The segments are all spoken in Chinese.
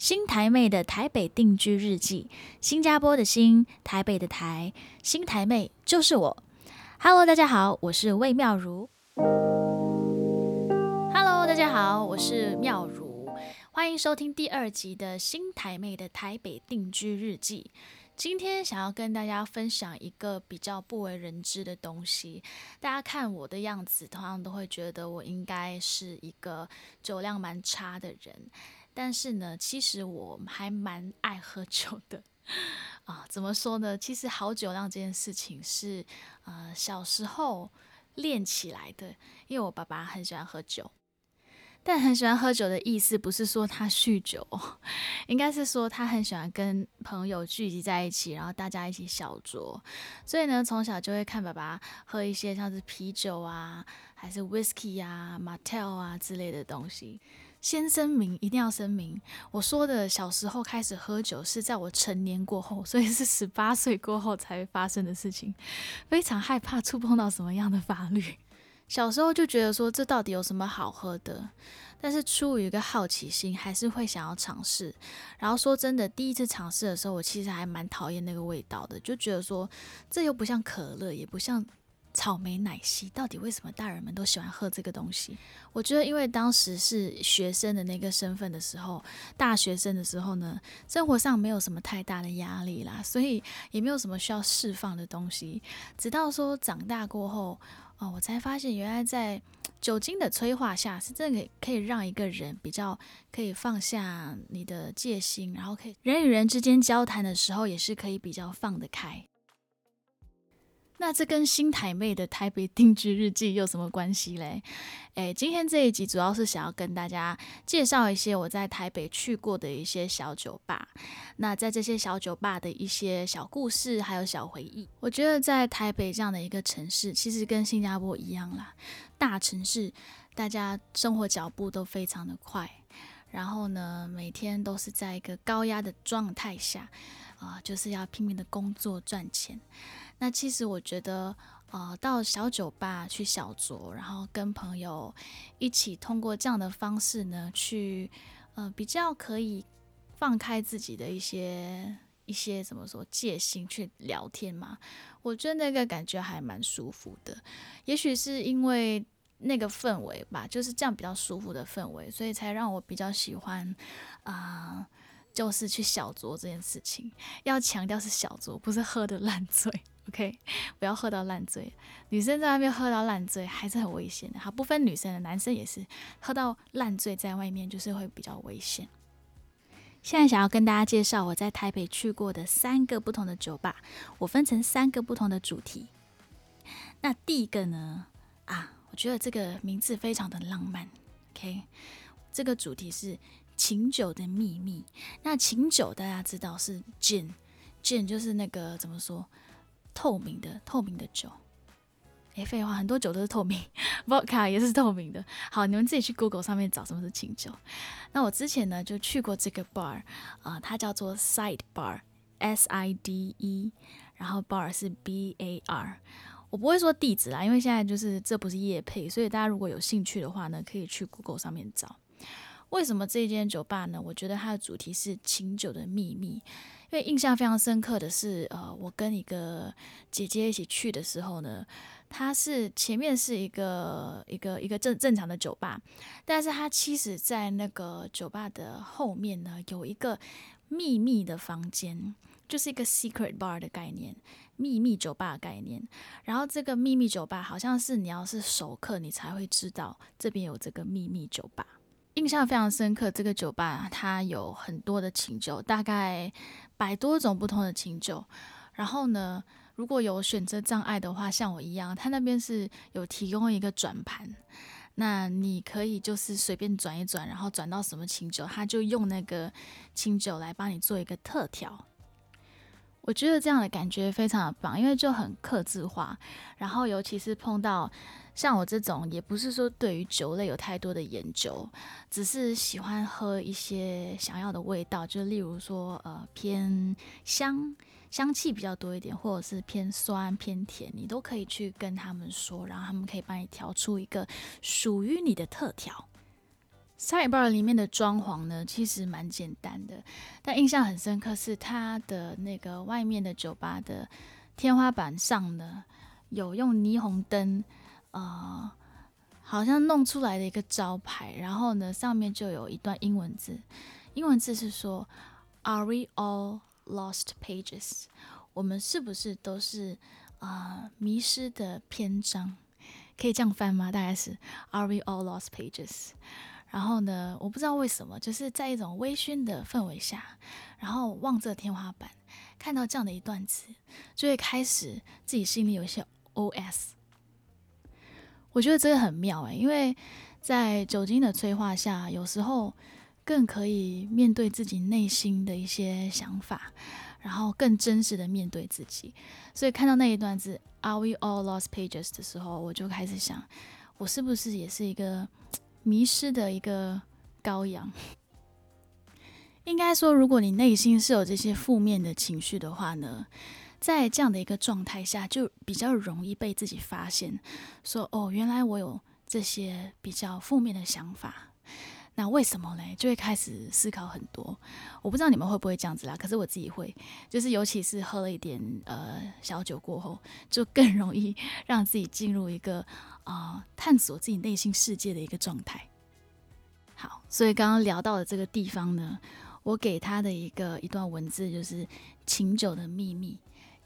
新台妹的台北定居日记，新加坡的新，台北的台，新台妹就是我。Hello，大家好，我是魏妙如。Hello，大家好，我是妙如，欢迎收听第二集的新台妹的台北定居日记。今天想要跟大家分享一个比较不为人知的东西。大家看我的样子，通常都会觉得我应该是一个酒量蛮差的人。但是呢，其实我还蛮爱喝酒的啊。怎么说呢？其实好酒量这件事情是呃小时候练起来的，因为我爸爸很喜欢喝酒。但很喜欢喝酒的意思不是说他酗酒，应该是说他很喜欢跟朋友聚集在一起，然后大家一起小酌。所以呢，从小就会看爸爸喝一些像是啤酒啊，还是 whisky 啊、Martell 啊之类的东西。先声明，一定要声明，我说的小时候开始喝酒是在我成年过后，所以是十八岁过后才发生的事情。非常害怕触碰到什么样的法律。小时候就觉得说这到底有什么好喝的，但是出于一个好奇心，还是会想要尝试。然后说真的，第一次尝试的时候，我其实还蛮讨厌那个味道的，就觉得说这又不像可乐，也不像。草莓奶昔到底为什么大人们都喜欢喝这个东西？我觉得，因为当时是学生的那个身份的时候，大学生的时候呢，生活上没有什么太大的压力啦，所以也没有什么需要释放的东西。直到说长大过后，哦，我才发现原来在酒精的催化下，是真的可以可以让一个人比较可以放下你的戒心，然后可以人与人之间交谈的时候，也是可以比较放得开。那这跟新台妹的台北定居日记有什么关系嘞？诶，今天这一集主要是想要跟大家介绍一些我在台北去过的一些小酒吧。那在这些小酒吧的一些小故事还有小回忆，我觉得在台北这样的一个城市，其实跟新加坡一样啦，大城市大家生活脚步都非常的快，然后呢，每天都是在一个高压的状态下，啊，就是要拼命的工作赚钱。那其实我觉得，呃，到小酒吧去小酌，然后跟朋友一起通过这样的方式呢，去呃比较可以放开自己的一些一些怎么说戒心去聊天嘛。我觉得那个感觉还蛮舒服的。也许是因为那个氛围吧，就是这样比较舒服的氛围，所以才让我比较喜欢啊，就是去小酌这件事情。要强调是小酌，不是喝的烂醉。OK，不要喝到烂醉。女生在外面喝到烂醉还是很危险的。好，不分女生的，男生也是喝到烂醉在外面就是会比较危险。现在想要跟大家介绍我在台北去过的三个不同的酒吧，我分成三个不同的主题。那第一个呢，啊，我觉得这个名字非常的浪漫。OK，这个主题是琴酒的秘密。那琴酒大家知道是 gin，gin 就是那个怎么说？透明的透明的酒，诶，废话，很多酒都是透明，vodka 也是透明的。好，你们自己去 Google 上面找什么是清酒。那我之前呢就去过这个 bar，啊，它叫做 Side Bar，S I D E，然后 bar 是 B A R。我不会说地址啦，因为现在就是这不是夜配，所以大家如果有兴趣的话呢，可以去 Google 上面找。为什么这间酒吧呢？我觉得它的主题是清酒的秘密。因为印象非常深刻的是，呃，我跟一个姐姐一起去的时候呢，她是前面是一个一个一个正正常的酒吧，但是她其实在那个酒吧的后面呢，有一个秘密的房间，就是一个 secret bar 的概念，秘密酒吧的概念。然后这个秘密酒吧好像是你要是熟客，你才会知道这边有这个秘密酒吧。印象非常深刻，这个酒吧它有很多的清酒，大概。百多种不同的清酒，然后呢，如果有选择障碍的话，像我一样，他那边是有提供一个转盘，那你可以就是随便转一转，然后转到什么清酒，他就用那个清酒来帮你做一个特调。我觉得这样的感觉非常的棒，因为就很克制化，然后尤其是碰到。像我这种也不是说对于酒类有太多的研究，只是喜欢喝一些想要的味道，就例如说呃偏香香气比较多一点，或者是偏酸偏甜，你都可以去跟他们说，然后他们可以帮你调出一个属于你的特调。Side Bar 里面的装潢呢，其实蛮简单的，但印象很深刻是它的那个外面的酒吧的天花板上呢，有用霓虹灯，呃，好像弄出来的一个招牌，然后呢，上面就有一段英文字，英文字是说：“Are we all lost pages？” 我们是不是都是啊迷失的篇章？可以这样翻吗？大概是 “Are we all lost pages？” 然后呢，我不知道为什么，就是在一种微醺的氛围下，然后望着天花板，看到这样的一段词，就会开始自己心里有一些 OS。我觉得这个很妙诶，因为在酒精的催化下，有时候更可以面对自己内心的一些想法，然后更真实的面对自己。所以看到那一段字 “Are we all lost pages” 的时候，我就开始想，我是不是也是一个。迷失的一个羔羊，应该说，如果你内心是有这些负面的情绪的话呢，在这样的一个状态下，就比较容易被自己发现，说哦，原来我有这些比较负面的想法。那为什么嘞？就会开始思考很多。我不知道你们会不会这样子啦，可是我自己会，就是尤其是喝了一点呃小酒过后，就更容易让自己进入一个啊探索自己内心世界的一个状态。好，所以刚刚聊到的这个地方呢，我给他的一个一段文字就是琴酒的秘密，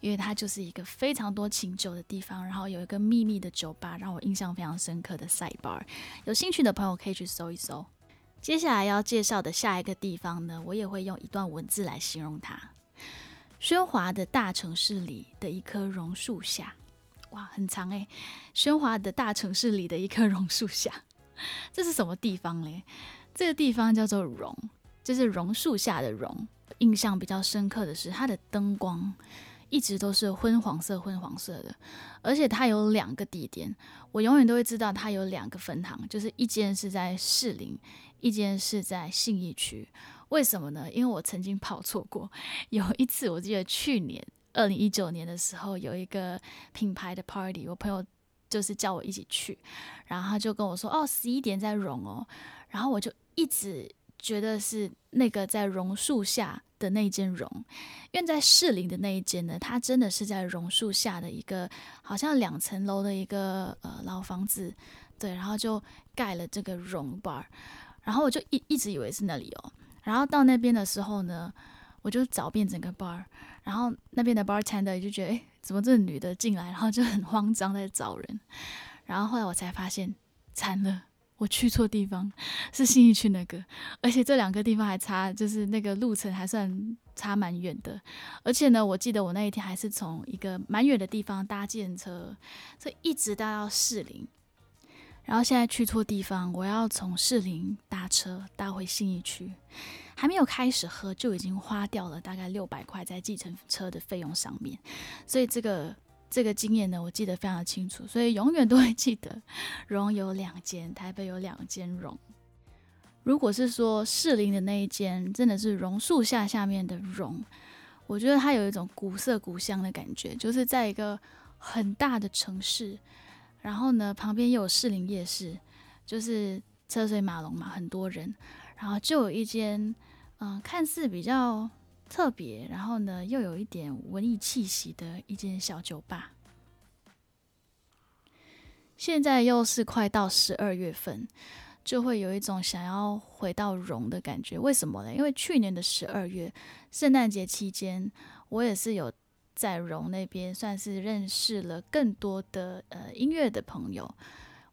因为它就是一个非常多情酒的地方，然后有一个秘密的酒吧，让我印象非常深刻的 side bar。有兴趣的朋友可以去搜一搜。接下来要介绍的下一个地方呢，我也会用一段文字来形容它：喧哗的大城市里的一棵榕树下。哇，很长诶，喧哗的大城市里的一棵榕树下，这是什么地方嘞？这个地方叫做榕，就是榕树下的榕。印象比较深刻的是它的灯光。一直都是昏黄色、昏黄色的，而且它有两个地点，我永远都会知道它有两个分行，就是一间是在士林，一间是在信义区。为什么呢？因为我曾经跑错过。有一次，我记得去年二零一九年的时候，有一个品牌的 party，我朋友就是叫我一起去，然后他就跟我说：“哦，十一点在榕哦。”然后我就一直觉得是那个在榕树下。的那一间榕，因为在士林的那一间呢，它真的是在榕树下的一个好像两层楼的一个呃老房子，对，然后就盖了这个榕 bar，然后我就一一直以为是那里哦，然后到那边的时候呢，我就找遍整个 bar，然后那边的 bartender 就觉得，哎，怎么这女的进来，然后就很慌张在找人，然后后来我才发现，惨了。我去错地方，是信义区那个，而且这两个地方还差，就是那个路程还算差蛮远的。而且呢，我记得我那一天还是从一个蛮远的地方搭建车，所以一直搭到士林。然后现在去错地方，我要从士林搭车搭回信义区，还没有开始喝就已经花掉了大概六百块在计程车的费用上面，所以这个。这个经验呢，我记得非常清楚，所以永远都会记得。榕有两间，台北有两间榕。如果是说士林的那一间，真的是榕树下下面的榕，我觉得它有一种古色古香的感觉，就是在一个很大的城市，然后呢旁边又有士林夜市，就是车水马龙嘛，很多人，然后就有一间，嗯，看似比较。特别，然后呢，又有一点文艺气息的一间小酒吧。现在又是快到十二月份，就会有一种想要回到荣的感觉。为什么呢？因为去年的十二月圣诞节期间，我也是有在荣那边，算是认识了更多的呃音乐的朋友。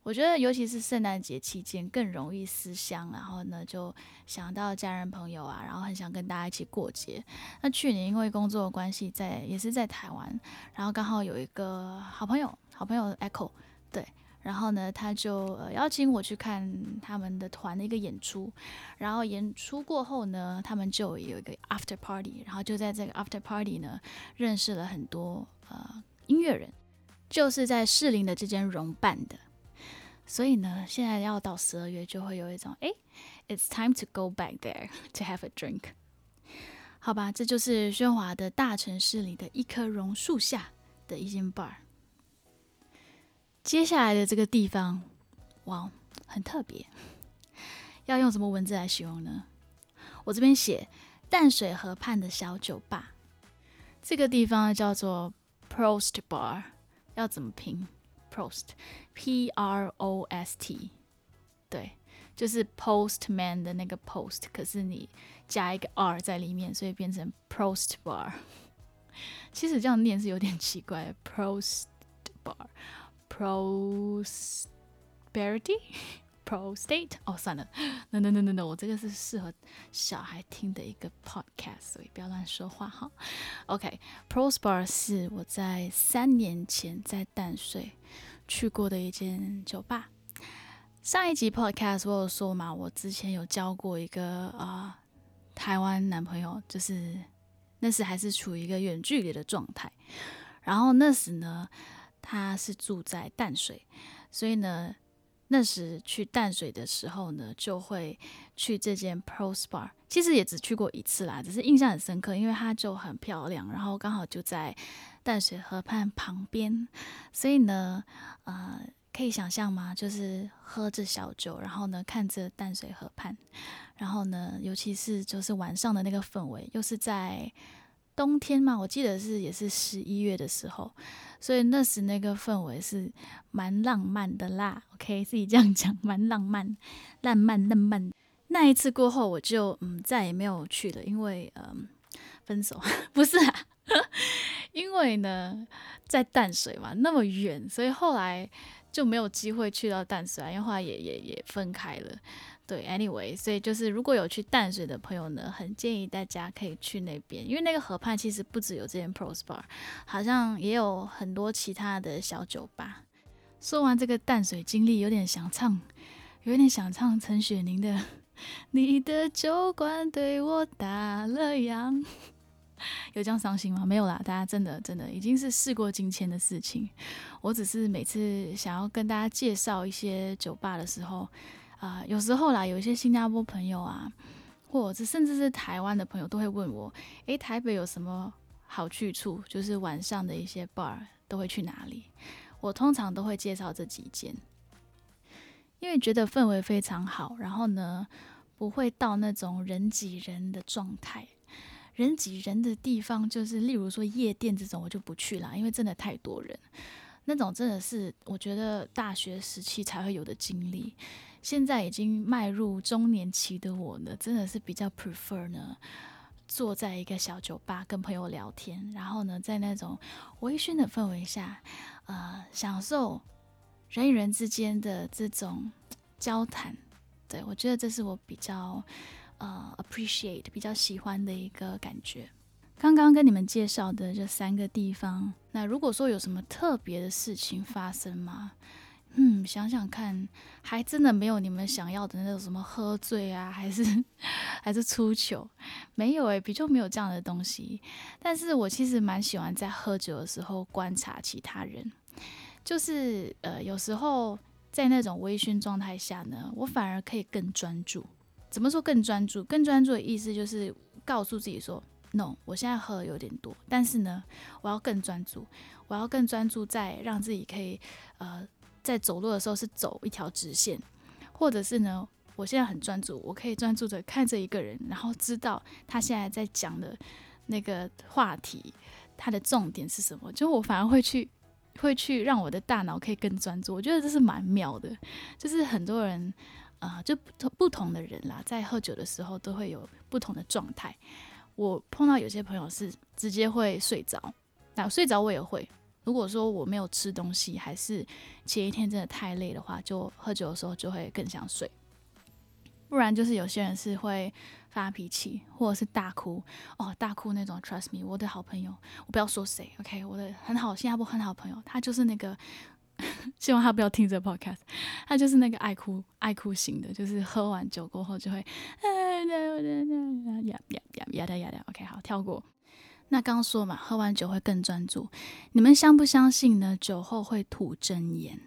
我觉得，尤其是圣诞节期间，更容易思乡，然后呢，就想到家人朋友啊，然后很想跟大家一起过节。那去年因为工作关系，在也是在台湾，然后刚好有一个好朋友，好朋友 Echo，对，然后呢，他就呃邀请我去看他们的团的一个演出，然后演出过后呢，他们就有一个 After Party，然后就在这个 After Party 呢，认识了很多呃音乐人，就是在士林的这间融办的。所以呢，现在要到十二月，就会有一种哎，It's time to go back there to have a drink。好吧，这就是喧哗的大城市里的一棵榕树下的一间 bar。接下来的这个地方，哇，很特别，要用什么文字来形容呢？我这边写淡水河畔的小酒吧，这个地方叫做 Prost Bar，要怎么拼 ？Prost，P R O S T，对，就是 Postman 的那个 Post，可是你加一个 R 在里面，所以变成 Prost Bar。其实这样念是有点奇怪，Prost Bar，Prosperity。 Prostate 哦，算了，，No No No No No，，我这个是适合小孩听的一个 podcast，所以不要乱说话哈。OK，Prosper 是我在三年前在淡水去过的一间酒吧。上一集 podcast 我有说嘛，我之前有交过一个啊台湾男朋友，就是那时还是处于一个远距离的状态，然后那时呢他是住在淡水，所以呢。那时去淡水的时候呢，就会去这间 Pros Bar。其实也只去过一次啦，只是印象很深刻，因为它就很漂亮，然后刚好就在淡水河畔旁边，所以呢，呃，可以想象吗？就是喝着小酒，然后呢，看着淡水河畔，然后呢，尤其是就是晚上的那个氛围，又是在。冬天嘛，我记得是也是十一月的时候，所以那时那个氛围是蛮浪漫的啦。OK，自己这样讲，蛮浪漫、浪漫、浪漫。那一次过后，我就嗯再也没有去了，因为嗯分手 不是啊，因为呢在淡水嘛那么远，所以后来就没有机会去到淡水啊，因为后来也也也分开了。对，anyway，所以就是如果有去淡水的朋友呢，很建议大家可以去那边，因为那个河畔其实不只有这间 Pros Bar，好像也有很多其他的小酒吧。说完这个淡水经历，有点想唱，有点想唱陈雪凝的《你的酒馆对我打了烊》，有这样伤心吗？没有啦，大家真的真的已经是事过境迁的事情。我只是每次想要跟大家介绍一些酒吧的时候。啊，有时候啦，有一些新加坡朋友啊，或者甚至是台湾的朋友，都会问我，诶，台北有什么好去处？就是晚上的一些 bar 都会去哪里？我通常都会介绍这几间，因为觉得氛围非常好，然后呢，不会到那种人挤人的状态。人挤人的地方，就是例如说夜店这种，我就不去了，因为真的太多人。那种真的是我觉得大学时期才会有的经历。现在已经迈入中年期的我呢，真的是比较 prefer 呢，坐在一个小酒吧跟朋友聊天，然后呢，在那种微醺的氛围下，呃，享受人与人之间的这种交谈。对我觉得这是我比较呃 appreciate 比较喜欢的一个感觉。刚刚跟你们介绍的这三个地方，那如果说有什么特别的事情发生吗？嗯，想想看，还真的没有你们想要的那种什么喝醉啊，还是还是出糗，没有诶，比较没有这样的东西。但是我其实蛮喜欢在喝酒的时候观察其他人，就是呃，有时候在那种微醺状态下呢，我反而可以更专注。怎么说更专注？更专注的意思就是告诉自己说，no，我现在喝的有点多，但是呢，我要更专注，我要更专注在让自己可以呃。在走路的时候是走一条直线，或者是呢，我现在很专注，我可以专注的看着一个人，然后知道他现在在讲的那个话题，他的重点是什么。就我反而会去，会去让我的大脑可以更专注。我觉得这是蛮妙的。就是很多人啊，就不同不同的人啦，在喝酒的时候都会有不同的状态。我碰到有些朋友是直接会睡着，那睡着我也会。如果说我没有吃东西，还是前一天真的太累的话，就喝酒的时候就会更想睡。不然就是有些人是会发脾气，或者是大哭哦，大哭那种。Trust me，我的好朋友，我不要说谁，OK，我的很好新加坡很好朋友，他就是那个，希望他不要听这 podcast，他就是那个爱哭爱哭型的，就是喝完酒过后就会，呀呀呀呀呀呀呀，OK，好跳过。那刚说嘛，喝完酒会更专注。你们相不相信呢？酒后会吐真言。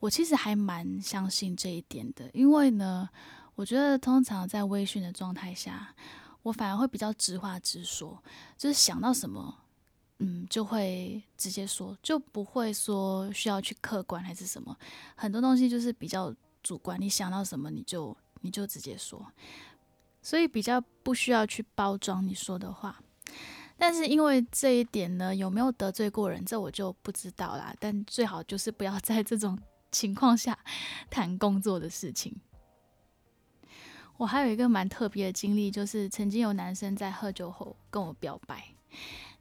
我其实还蛮相信这一点的，因为呢，我觉得通常在微醺的状态下，我反而会比较直话直说，就是想到什么，嗯，就会直接说，就不会说需要去客观还是什么。很多东西就是比较主观，你想到什么你就你就直接说，所以比较不需要去包装你说的话。但是因为这一点呢，有没有得罪过人，这我就不知道啦。但最好就是不要在这种 情况下谈工作的事情。我还有一个蛮特别的经历，就是曾经有男生在喝酒后跟我表白。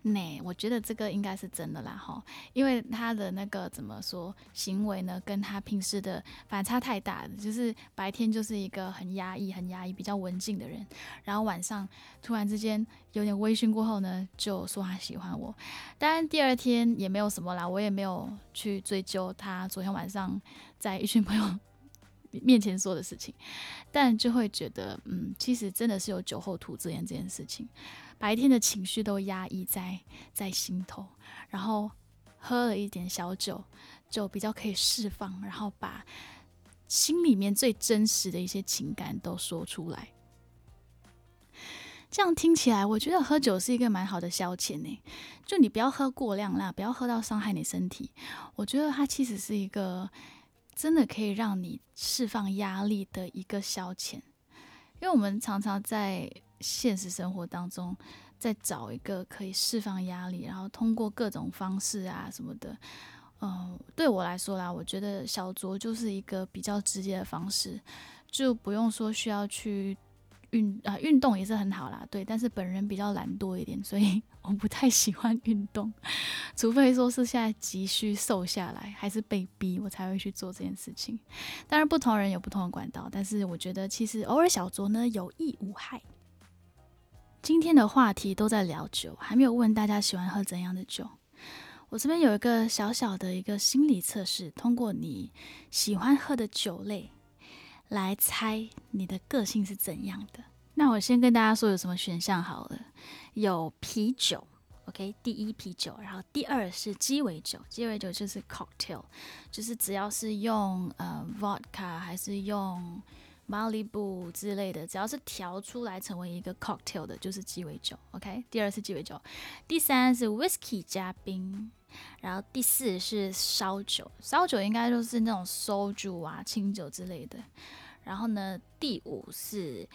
那我觉得这个应该是真的啦，哈，因为他的那个怎么说行为呢，跟他平时的反差太大了。就是白天就是一个很压抑、很压抑、比较文静的人，然后晚上突然之间有点微醺过后呢，就说他喜欢我。当然第二天也没有什么啦，我也没有去追究他昨天晚上在一群朋友面前说的事情，但就会觉得，嗯，其实真的是有酒后吐真言这件事情。白天的情绪都压抑在在心头，然后喝了一点小酒，就比较可以释放，然后把心里面最真实的一些情感都说出来。这样听起来，我觉得喝酒是一个蛮好的消遣呢。就你不要喝过量啦，不要喝到伤害你身体。我觉得它其实是一个真的可以让你释放压力的一个消遣，因为我们常常在。现实生活当中，在找一个可以释放压力，然后通过各种方式啊什么的，嗯，对我来说啦，我觉得小酌就是一个比较直接的方式，就不用说需要去运啊运动也是很好啦，对，但是本人比较懒惰一点，所以我不太喜欢运动，除非说是现在急需瘦下来，还是被逼我才会去做这件事情。当然不同人有不同的管道，但是我觉得其实偶尔小酌呢有益无害。今天的话题都在聊酒，还没有问大家喜欢喝怎样的酒。我这边有一个小小的一个心理测试，通过你喜欢喝的酒类来猜你的个性是怎样的。那我先跟大家说有什么选项好了，有啤酒，OK，第一啤酒，然后第二是鸡尾酒，鸡尾酒就是 cocktail，就是只要是用呃 vodka 还是用。Malibu 之类的，只要是调出来成为一个 cocktail 的，就是鸡尾酒。OK，第二是鸡尾酒，第三是 whisky 加冰，然后第四是烧酒，烧酒应该就是那种烧酒啊、清酒之类的。然后呢，第五是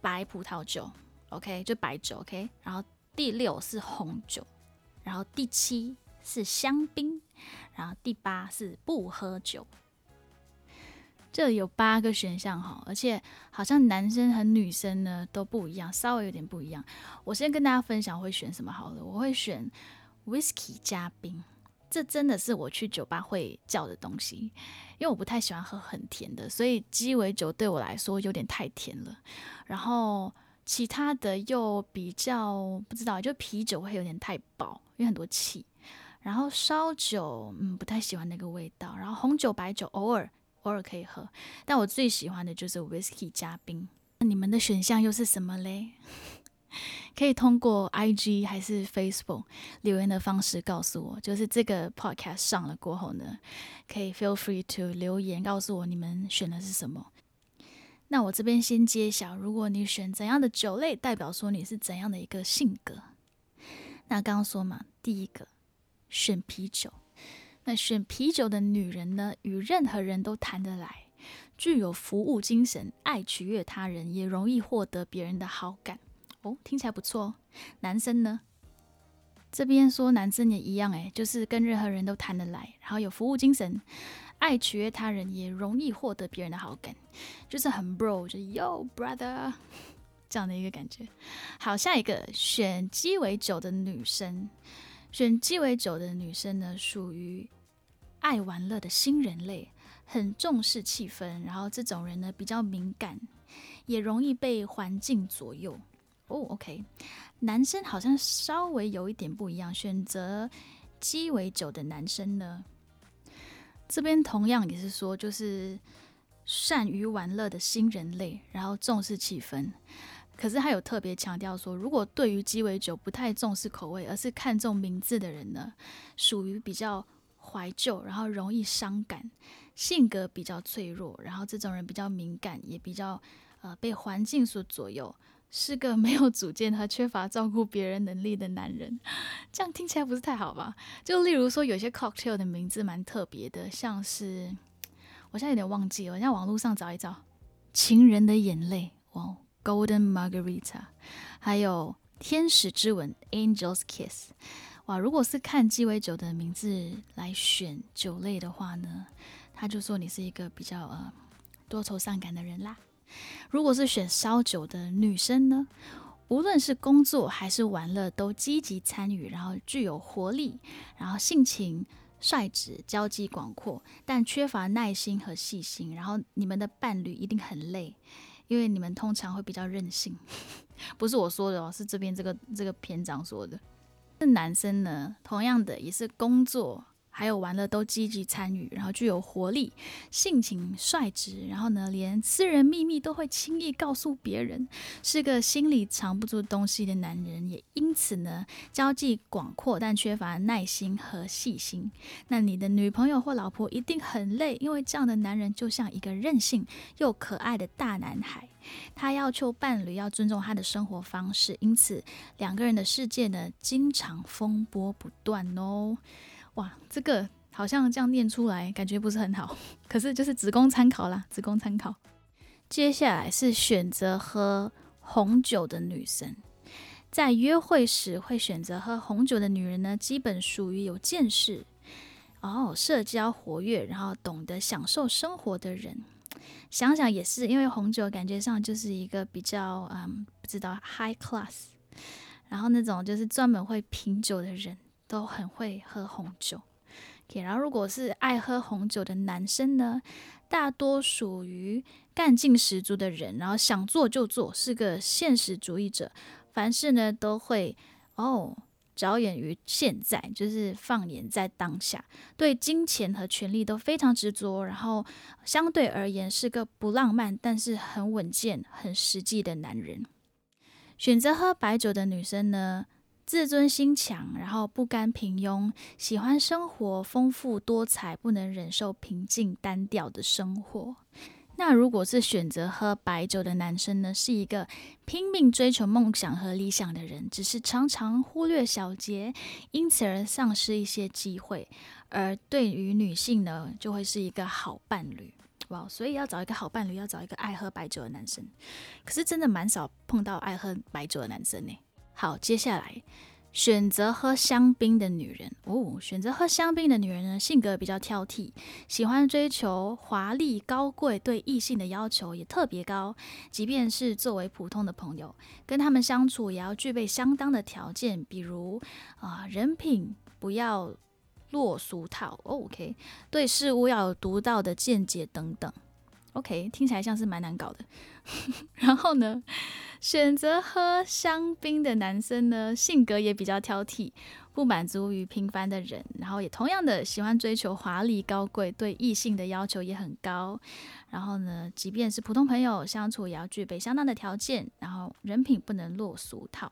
白葡萄酒，OK，就白酒，OK。然后第六是红酒，然后第七是香槟，然后第八是不喝酒。这里有八个选项哈，而且好像男生和女生呢都不一样，稍微有点不一样。我先跟大家分享会选什么好了，我会选 whisky 加冰，这真的是我去酒吧会叫的东西，因为我不太喜欢喝很甜的，所以鸡尾酒对我来说有点太甜了。然后其他的又比较不知道，就啤酒会有点太饱，因为很多气。然后烧酒嗯不太喜欢那个味道，然后红酒白酒偶尔。偶尔可以喝，但我最喜欢的就是 whisky 加冰。那你们的选项又是什么嘞？可以通过 IG 还是 Facebook 留言的方式告诉我。就是这个 podcast 上了过后呢，可以 feel free to 留言告诉我你们选的是什么。那我这边先揭晓，如果你选怎样的酒类，代表说你是怎样的一个性格。那刚刚说嘛，第一个选啤酒。那选啤酒的女人呢，与任何人都谈得来，具有服务精神，爱取悦他人，也容易获得别人的好感。哦，听起来不错。男生呢，这边说男生也一样，诶，就是跟任何人都谈得来，然后有服务精神，爱取悦他人，也容易获得别人的好感，就是很 bro，就 yo brother 这样的一个感觉。好，下一个选鸡尾酒的女生。选鸡尾酒的女生呢，属于爱玩乐的新人类，很重视气氛。然后这种人呢，比较敏感，也容易被环境左右。哦，OK，男生好像稍微有一点不一样。选择鸡尾酒的男生呢，这边同样也是说，就是善于玩乐的新人类，然后重视气氛。可是他有特别强调说，如果对于鸡尾酒不太重视口味，而是看重名字的人呢，属于比较怀旧，然后容易伤感，性格比较脆弱，然后这种人比较敏感，也比较呃被环境所左右，是个没有主见和缺乏照顾别人能力的男人。这样听起来不是太好吧？就例如说，有些 cocktail 的名字蛮特别的，像是我现在有点忘记了，我在网络上找一找。情人的眼泪，哇，Golden Margarita，还有天使之吻，Angel's Kiss，哇，如果是看鸡尾酒的名字来选酒类的话呢，他就说你是一个比较呃多愁善感的人啦。如果是选烧酒的女生呢，无论是工作还是玩乐都积极参与，然后具有活力，然后性情。率直、交际广阔，但缺乏耐心和细心。然后你们的伴侣一定很累，因为你们通常会比较任性。不是我说的哦，是这边这个这个篇章说的。这男生呢，同样的也是工作。还有玩乐都积极参与，然后具有活力，性情率直，然后呢，连私人秘密都会轻易告诉别人，是个心里藏不住东西的男人，也因此呢，交际广阔，但缺乏耐心和细心。那你的女朋友或老婆一定很累，因为这样的男人就像一个任性又可爱的大男孩，他要求伴侣要尊重他的生活方式，因此两个人的世界呢，经常风波不断哦。哇，这个好像这样念出来，感觉不是很好。可是就是只供参考啦，只供参考。接下来是选择喝红酒的女生，在约会时会选择喝红酒的女人呢，基本属于有见识哦，社交活跃，然后懂得享受生活的人。想想也是，因为红酒感觉上就是一个比较嗯，不知道 high class，然后那种就是专门会品酒的人。都很会喝红酒。然后如果是爱喝红酒的男生呢，大多属于干劲十足的人，然后想做就做，是个现实主义者，凡事呢都会哦着眼于现在，就是放眼在当下，对金钱和权力都非常执着，然后相对而言是个不浪漫，但是很稳健、很实际的男人。选择喝白酒的女生呢？自尊心强，然后不甘平庸，喜欢生活丰富多彩，不能忍受平静单调的生活。那如果是选择喝白酒的男生呢？是一个拼命追求梦想和理想的人，只是常常忽略小节，因此而丧失一些机会。而对于女性呢，就会是一个好伴侣哇！所以要找一个好伴侣，要找一个爱喝白酒的男生。可是真的蛮少碰到爱喝白酒的男生呢。好，接下来选择喝香槟的女人哦。选择喝香槟的女人呢，性格比较挑剔，喜欢追求华丽高贵，对异性的要求也特别高。即便是作为普通的朋友，跟他们相处也要具备相当的条件，比如啊，人品不要落俗套，OK，对事物要有独到的见解等等。OK，听起来像是蛮难搞的。然后呢，选择喝香槟的男生呢，性格也比较挑剔，不满足于平凡的人，然后也同样的喜欢追求华丽高贵，对异性的要求也很高。然后呢，即便是普通朋友相处，也要具备相当的条件，然后人品不能落俗套，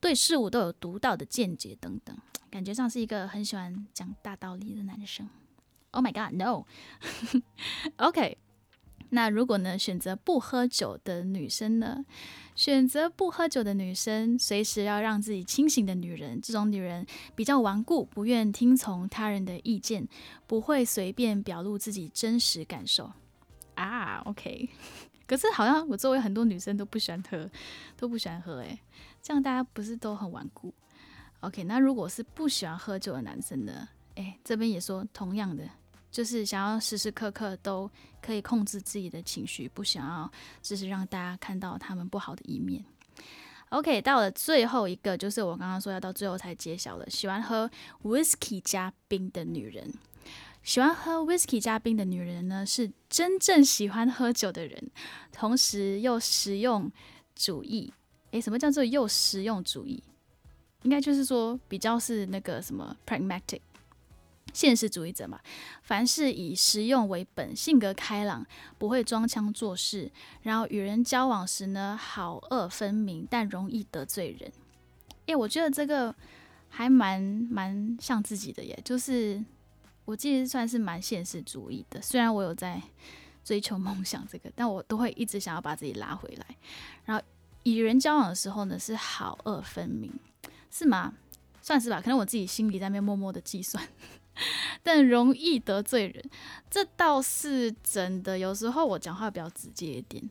对事物都有独到的见解等等，感觉上是一个很喜欢讲大道理的男生。Oh my god, no. OK. 那如果呢，选择不喝酒的女生呢？选择不喝酒的女生，随时要让自己清醒的女人，这种女人比较顽固，不愿听从他人的意见，不会随便表露自己真实感受啊。OK，可是好像我周围很多女生都不喜欢喝，都不喜欢喝，诶，这样大家不是都很顽固？OK，那如果是不喜欢喝酒的男生呢？诶，这边也说同样的。就是想要时时刻刻都可以控制自己的情绪，不想要只是让大家看到他们不好的一面。OK，到了最后一个，就是我刚刚说要到最后才揭晓的，喜欢喝 whisky 加冰的女人。喜欢喝 whisky 加冰的女人呢，是真正喜欢喝酒的人，同时又实用主义。诶，什么叫做又实用主义？应该就是说比较是那个什么 pragmatic。现实主义者嘛，凡事以实用为本，性格开朗，不会装腔作势，然后与人交往时呢，好恶分明，但容易得罪人。诶，我觉得这个还蛮蛮像自己的耶，就是我其实算是蛮现实主义的，虽然我有在追求梦想这个，但我都会一直想要把自己拉回来。然后与人交往的时候呢，是好恶分明，是吗？算是吧，可能我自己心里在那边默默的计算。但容易得罪人，这倒是真的。有时候我讲话比较直接一点，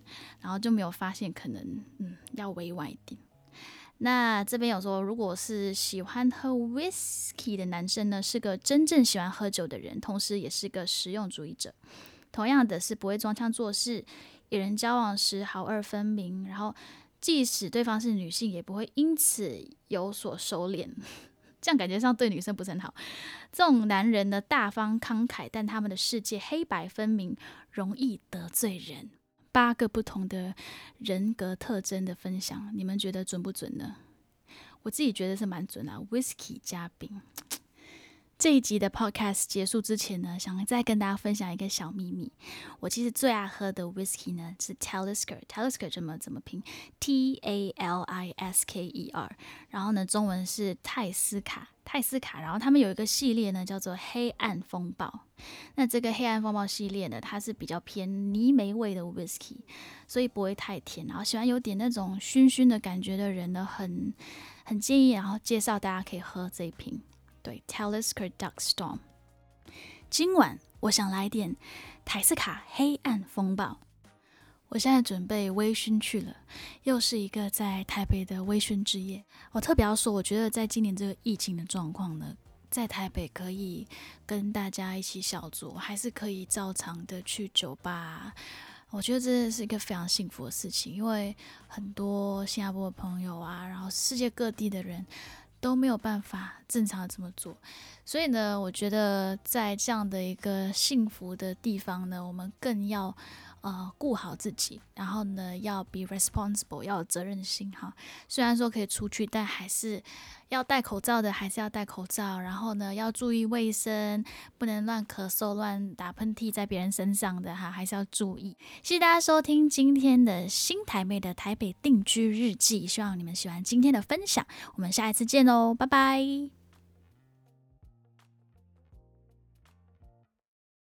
然后就没有发现可能嗯要委婉一点。那这边有说，如果是喜欢喝 whisky 的男生呢，是个真正喜欢喝酒的人，同时也是个实用主义者。同样的是不会装腔作势，与人交往时好二分明，然后即使对方是女性，也不会因此有所收敛。这样感觉上对女生不是很好。这种男人呢，大方慷慨，但他们的世界黑白分明，容易得罪人。八个不同的人格特征的分享，你们觉得准不准呢？我自己觉得是蛮准啊。Whisky 加冰。这一集的 podcast 结束之前呢，想再跟大家分享一个小秘密。我其实最爱喝的 whisky 呢是 Talisker，Talisker 怎么怎么拼？T A L I S K E R。然后呢，中文是泰斯卡，泰斯卡。然后他们有一个系列呢，叫做黑暗风暴。那这个黑暗风暴系列呢，它是比较偏泥煤味的 whisky，所以不会太甜。然后喜欢有点那种熏熏的感觉的人呢，很很建议，然后介绍大家可以喝这一瓶。对，Talisker Duck Storm。今晚我想来点台斯卡黑暗风暴。我现在准备微醺去了，又是一个在台北的微醺之夜。我特别要说，我觉得在今年这个疫情的状况呢，在台北可以跟大家一起小酌，还是可以照常的去酒吧。我觉得这是一个非常幸福的事情，因为很多新加坡的朋友啊，然后世界各地的人。都没有办法正常这么做，所以呢，我觉得在这样的一个幸福的地方呢，我们更要。呃，顾好自己，然后呢，要 be responsible，要有责任心哈。虽然说可以出去，但还是要戴口罩的，还是要戴口罩。然后呢，要注意卫生，不能乱咳嗽、乱打喷嚏在别人身上的哈，还是要注意。谢谢大家收听今天的新台妹的台北定居日记，希望你们喜欢今天的分享。我们下一次见喽，拜拜。